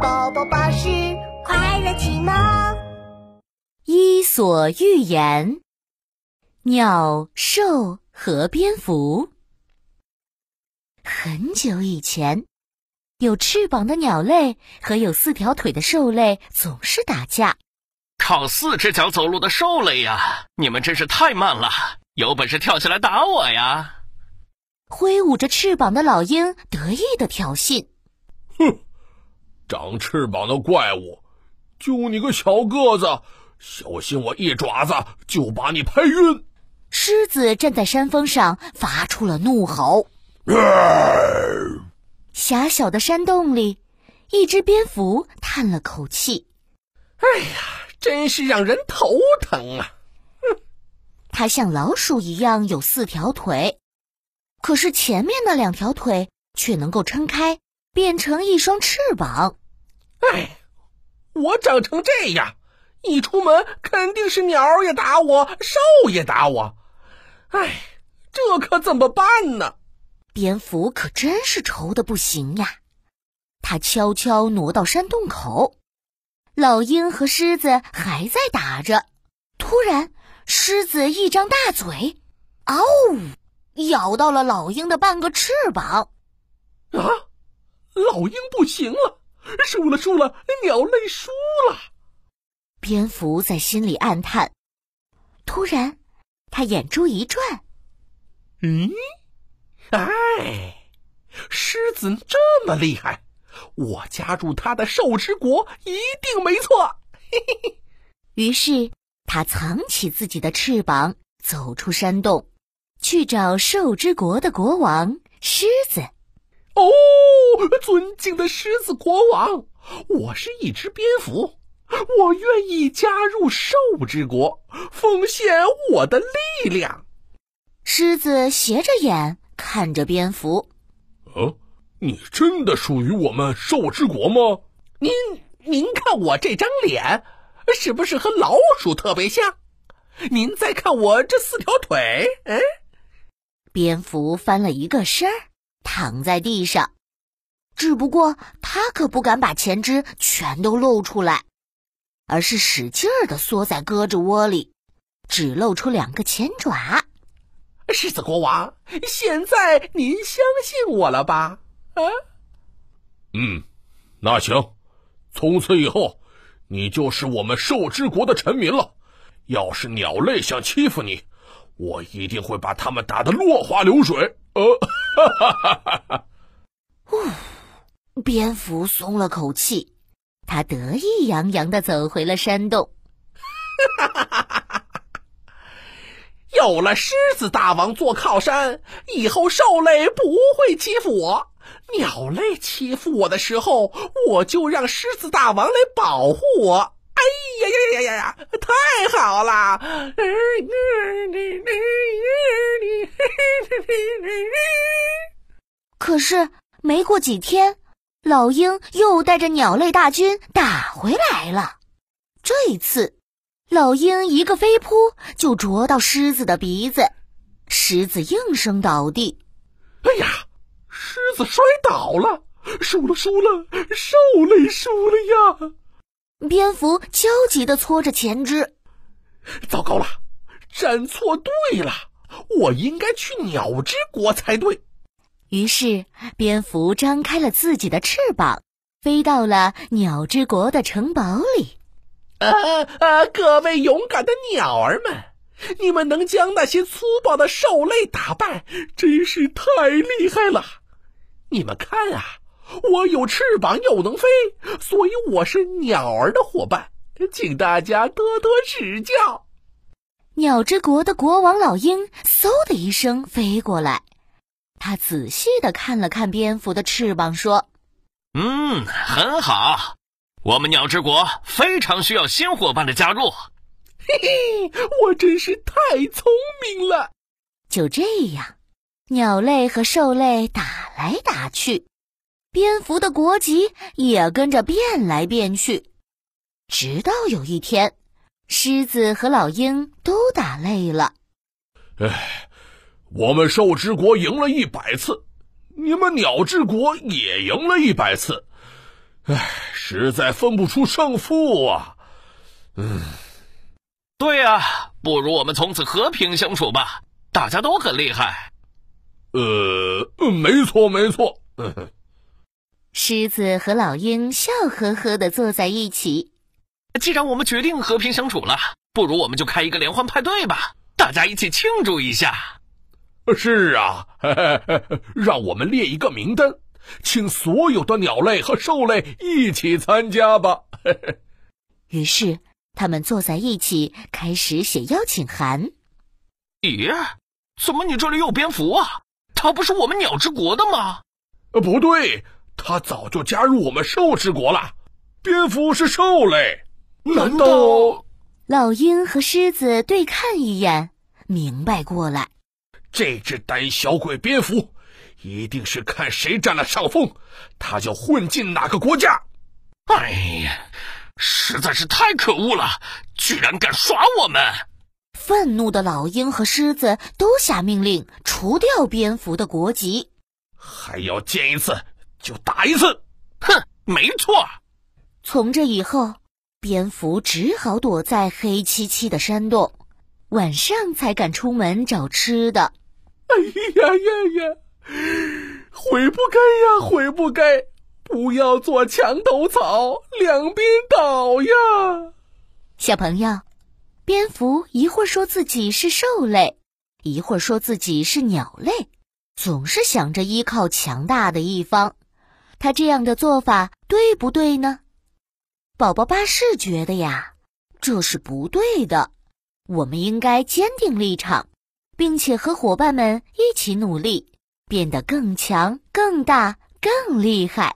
宝宝巴士快乐启蒙，《伊索寓言》：鸟、兽和蝙蝠。很久以前，有翅膀的鸟类和有四条腿的兽类总是打架。靠四只脚走路的兽类呀，你们真是太慢了！有本事跳起来打我呀！挥舞着翅膀的老鹰得意的挑衅：“哼，长翅膀的怪物，就你个小个子，小心我一爪子就把你拍晕！”狮子站在山峰上发出了怒吼。狭小的山洞里，一只蝙蝠叹了口气：“哎呀，真是让人头疼啊！”哼，它像老鼠一样有四条腿。可是前面的两条腿却能够撑开，变成一双翅膀。哎，我长成这样，一出门肯定是鸟也打我，兽也打我。哎，这可怎么办呢？蝙蝠可真是愁的不行呀。他悄悄挪到山洞口，老鹰和狮子还在打着。突然，狮子一张大嘴，嗷！咬到了老鹰的半个翅膀，啊！老鹰不行了，输了，输了，鸟类输了。蝙蝠在心里暗叹。突然，他眼珠一转，嗯，哎，狮子这么厉害，我加入他的兽之国一定没错。嘿嘿嘿。于是，他藏起自己的翅膀，走出山洞。去找兽之国的国王狮子。哦，尊敬的狮子国王，我是一只蝙蝠，我愿意加入兽之国，奉献我的力量。狮子斜着眼看着蝙蝠。哦，你真的属于我们兽之国吗？您您看我这张脸，是不是和老鼠特别像？您再看我这四条腿，哎。蝙蝠翻了一个身儿，躺在地上。只不过他可不敢把前肢全都露出来，而是使劲儿的缩在胳肢窝里，只露出两个前爪。狮子国王，现在您相信我了吧？啊？嗯，那行，从此以后，你就是我们兽之国的臣民了。要是鸟类想欺负你，我一定会把他们打得落花流水。呃，呜，蝙蝠松了口气，他得意洋洋的走回了山洞。哈哈哈哈哈！有了狮子大王做靠山，以后兽类不会欺负我。鸟类欺负我的时候，我就让狮子大王来保护我。哎呀呀呀呀呀！太好了！可是没过几天，老鹰又带着鸟类大军打回来了。这一次，老鹰一个飞扑就啄到狮子的鼻子，狮子应声倒地。哎呀，狮子摔倒了，输了，输了，兽类输了呀！蝙蝠焦急地搓着前肢，糟糕了，站错队了，我应该去鸟之国才对。于是，蝙蝠张开了自己的翅膀，飞到了鸟之国的城堡里。啊啊！各位勇敢的鸟儿们，你们能将那些粗暴的兽类打败，真是太厉害了！你们看啊！我有翅膀又能飞，所以我是鸟儿的伙伴，请大家多多指教。鸟之国的国王老鹰嗖的一声飞过来，他仔细的看了看蝙蝠的翅膀，说：“嗯，很好，我们鸟之国非常需要新伙伴的加入。”嘿嘿，我真是太聪明了。就这样，鸟类和兽类打来打去。蝙蝠的国籍也跟着变来变去，直到有一天，狮子和老鹰都打累了。哎，我们兽之国赢了一百次，你们鸟之国也赢了一百次。哎，实在分不出胜负啊。嗯，对呀，不如我们从此和平相处吧。大家都很厉害。呃，没错，没错。狮子和老鹰笑呵呵的坐在一起。既然我们决定和平相处了，不如我们就开一个联欢派对吧，大家一起庆祝一下。是啊，让我们列一个名单，请所有的鸟类和兽类一起参加吧。于是，他们坐在一起，开始写邀请函。咦，怎么你这里有蝙蝠啊？它不是我们鸟之国的吗？呃，不对，它早就加入我们兽之国了。蝙蝠是兽类。难道老鹰和狮子对看一眼，明白过来？这只胆小鬼蝙蝠，一定是看谁占了上风，他就混进哪个国家。哎呀，实在是太可恶了！居然敢耍我们！愤怒的老鹰和狮子都下命令除掉蝙蝠的国籍，还要见一次就打一次。哼，没错。从这以后。蝙蝠只好躲在黑漆漆的山洞，晚上才敢出门找吃的。哎呀呀呀！悔不该呀，悔不该！不要做墙头草，两边倒呀！小朋友，蝙蝠一会儿说自己是兽类，一会儿说自己是鸟类，总是想着依靠强大的一方。他这样的做法对不对呢？宝宝巴士觉得呀，这是不对的。我们应该坚定立场，并且和伙伴们一起努力，变得更强、更大、更厉害。